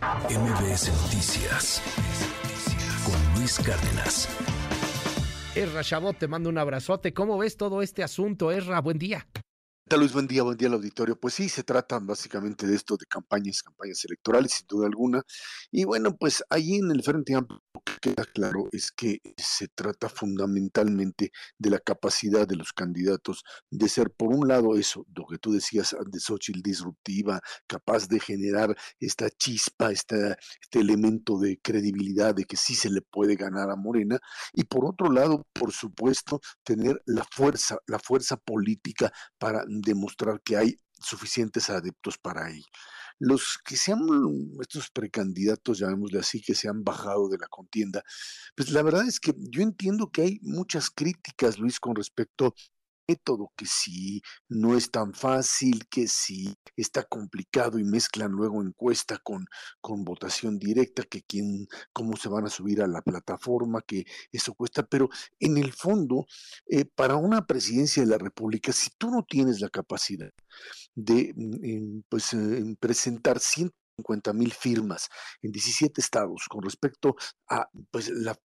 MBS Noticias con Luis Cárdenas. Erra Chabot, te mando un abrazote. ¿Cómo ves todo este asunto, Erra? Buen día. Luis, buen día, buen día al auditorio. Pues sí, se trata básicamente de esto, de campañas, campañas electorales, sin duda alguna. Y bueno, pues ahí en el Frente Amplio lo que queda claro es que se trata fundamentalmente de la capacidad de los candidatos de ser, por un lado, eso, lo que tú decías de Xochitl, disruptiva, capaz de generar esta chispa, este elemento de credibilidad de que sí se le puede ganar a Morena. Y por otro lado, por supuesto, tener la fuerza, la fuerza política para demostrar que hay suficientes adeptos para ahí. Los que se han, estos precandidatos, llamémosle así, que se han bajado de la contienda, pues la verdad es que yo entiendo que hay muchas críticas, Luis, con respecto método, que si no es tan fácil, que si está complicado y mezclan luego encuesta con, con votación directa, que quién, cómo se van a subir a la plataforma, que eso cuesta, pero en el fondo, eh, para una presidencia de la República, si tú no tienes la capacidad de mm, pues, eh, presentar 100 50 mil firmas en 17 estados con respecto a pues, la,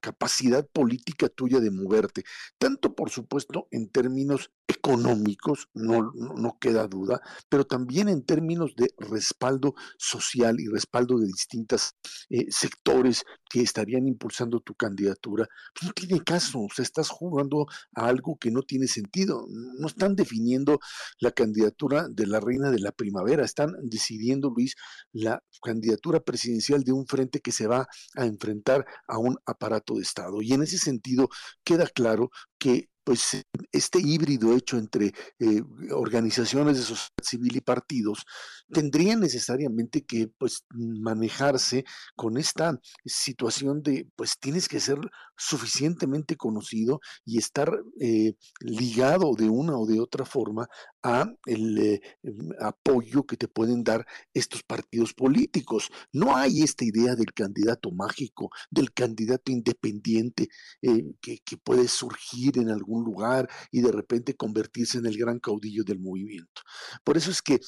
capacidad política tuya de moverte, tanto por supuesto en términos económicos, no, no, queda duda, pero también en términos de respaldo social y respaldo de distintos eh, sectores que estarían impulsando tu candidatura, pues no tiene caso, o sea, estás jugando a algo que no tiene sentido, no están definiendo la candidatura de la reina de la primavera, están decidiendo, Luis, la candidatura presidencial de un frente que se va a enfrentar a un aparato de Estado. Y en ese sentido queda claro que pues este híbrido hecho entre eh, organizaciones de sociedad civil y partidos tendría necesariamente que pues manejarse con esta situación de pues tienes que ser suficientemente conocido y estar eh, ligado de una o de otra forma a el eh, apoyo que te pueden dar estos partidos políticos. No hay esta idea del candidato mágico, del candidato independiente que, que puede surgir en algún lugar y de repente convertirse en el gran caudillo del movimiento. Por eso es que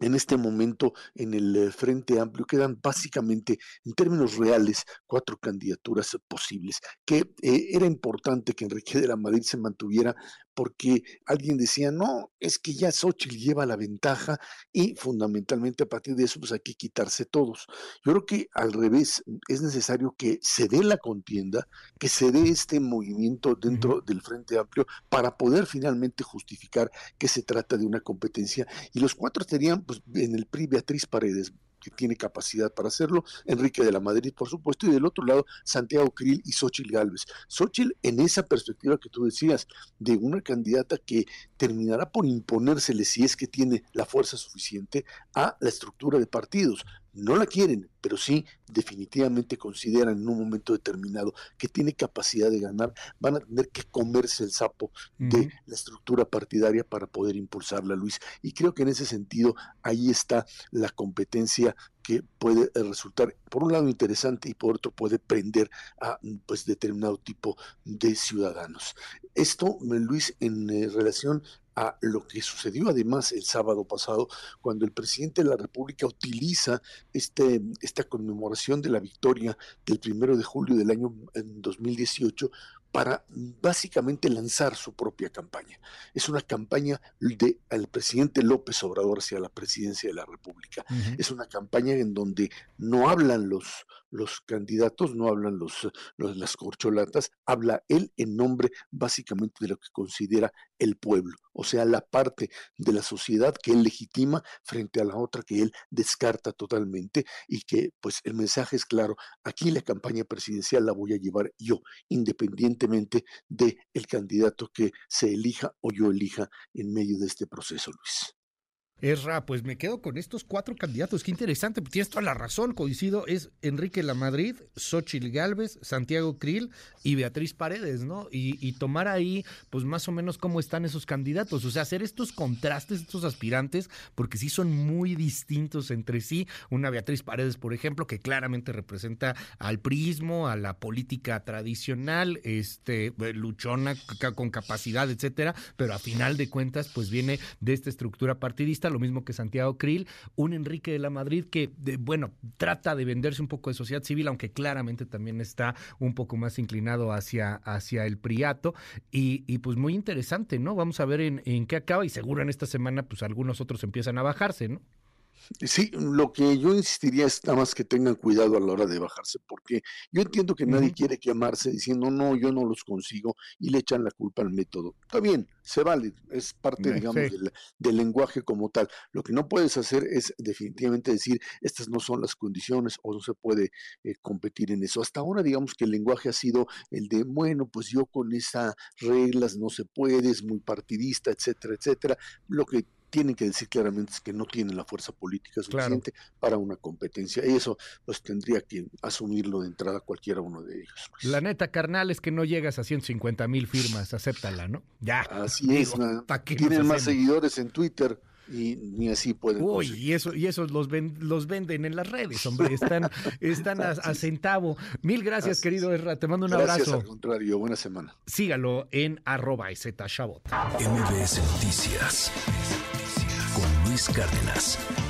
en este momento en el eh, Frente Amplio quedan básicamente, en términos reales, cuatro candidaturas posibles, que eh, era importante que Enrique de la Madrid se mantuviera porque alguien decía, no, es que ya Xochitl lleva la ventaja y fundamentalmente a partir de eso pues hay que quitarse todos. Yo creo que al revés, es necesario que se dé la contienda, que se dé este movimiento dentro del Frente Amplio para poder finalmente justificar que se trata de una competencia. Y los cuatro estarían pues, en el PRI Beatriz Paredes, que tiene capacidad para hacerlo, Enrique de la Madrid, por supuesto, y del otro lado, Santiago Krill y Xochitl Gálvez. Xochitl, en esa perspectiva que tú decías, de una candidata que terminará por imponérsele, si es que tiene la fuerza suficiente, a la estructura de partidos no la quieren, pero sí definitivamente consideran en un momento determinado que tiene capacidad de ganar, van a tener que comerse el sapo de la estructura partidaria para poder impulsarla, Luis. Y creo que en ese sentido ahí está la competencia que puede resultar, por un lado, interesante y por otro puede prender a pues, determinado tipo de ciudadanos. Esto, Luis, en eh, relación a lo que sucedió además el sábado pasado, cuando el presidente de la República utiliza este, esta conmemoración de la victoria del primero de julio del año 2018 para básicamente lanzar su propia campaña. Es una campaña del presidente López Obrador hacia la presidencia de la República. Es una campaña en donde no hablan los, los candidatos, no hablan los, las corcholatas, habla él en nombre básicamente de lo que considera el pueblo, o sea, la parte de la sociedad que él legitima frente a la otra que él descarta totalmente y que pues el mensaje es claro, aquí la campaña presidencial la voy a llevar yo, independientemente de el candidato que se elija o yo elija en medio de este proceso, Luis. Esra, pues me quedo con estos cuatro candidatos. Qué interesante, pues tienes toda la razón. Coincido, es Enrique Lamadrid, Xochil Gálvez, Santiago Krill y Beatriz Paredes, ¿no? Y, tomar ahí, pues más o menos cómo están esos candidatos. O sea, hacer estos contrastes, estos aspirantes, porque sí son muy distintos entre sí. Una Beatriz Paredes, por ejemplo, que claramente representa al prismo, a la política tradicional, este, luchona con capacidad, etcétera, pero a final de cuentas, pues viene de esta estructura partidista lo mismo que Santiago Krill, un Enrique de la Madrid que, bueno, trata de venderse un poco de sociedad civil, aunque claramente también está un poco más inclinado hacia, hacia el priato. Y, y pues muy interesante, ¿no? Vamos a ver en, en qué acaba y seguro en esta semana pues algunos otros empiezan a bajarse, ¿no? Sí, lo que yo insistiría es nada más que tengan cuidado a la hora de bajarse, porque yo entiendo que nadie quiere quemarse diciendo, no, yo no los consigo y le echan la culpa al método. Está bien, se vale, es parte, digamos, del, lenguaje como tal. Lo que no puedes hacer es definitivamente decir, estas no son las condiciones o no se puede eh, competir en eso. Hasta ahora, digamos que el lenguaje ha sido el de, bueno, pues yo con esas reglas no se puede, es muy partidista, etcétera, etcétera. Lo que tienen que decir claramente que no tienen la fuerza política suficiente para una competencia. Y eso pues tendría que asumirlo de entrada cualquiera uno de ellos. Pues. La neta, carnal, es que no llegas a 150 mil firmas, acéptala, ¿no? Ya. Así es, tienen más seguidores en Twitter y ni así pueden. Uy, y eso, y eso los, los venden en las redes, hombre, están, están a, centavo. Mil gracias, querido Erra, te mando un abrazo. Al contrario, buena semana. Sígalo en arroba MBS Noticias Luis Cárdenas.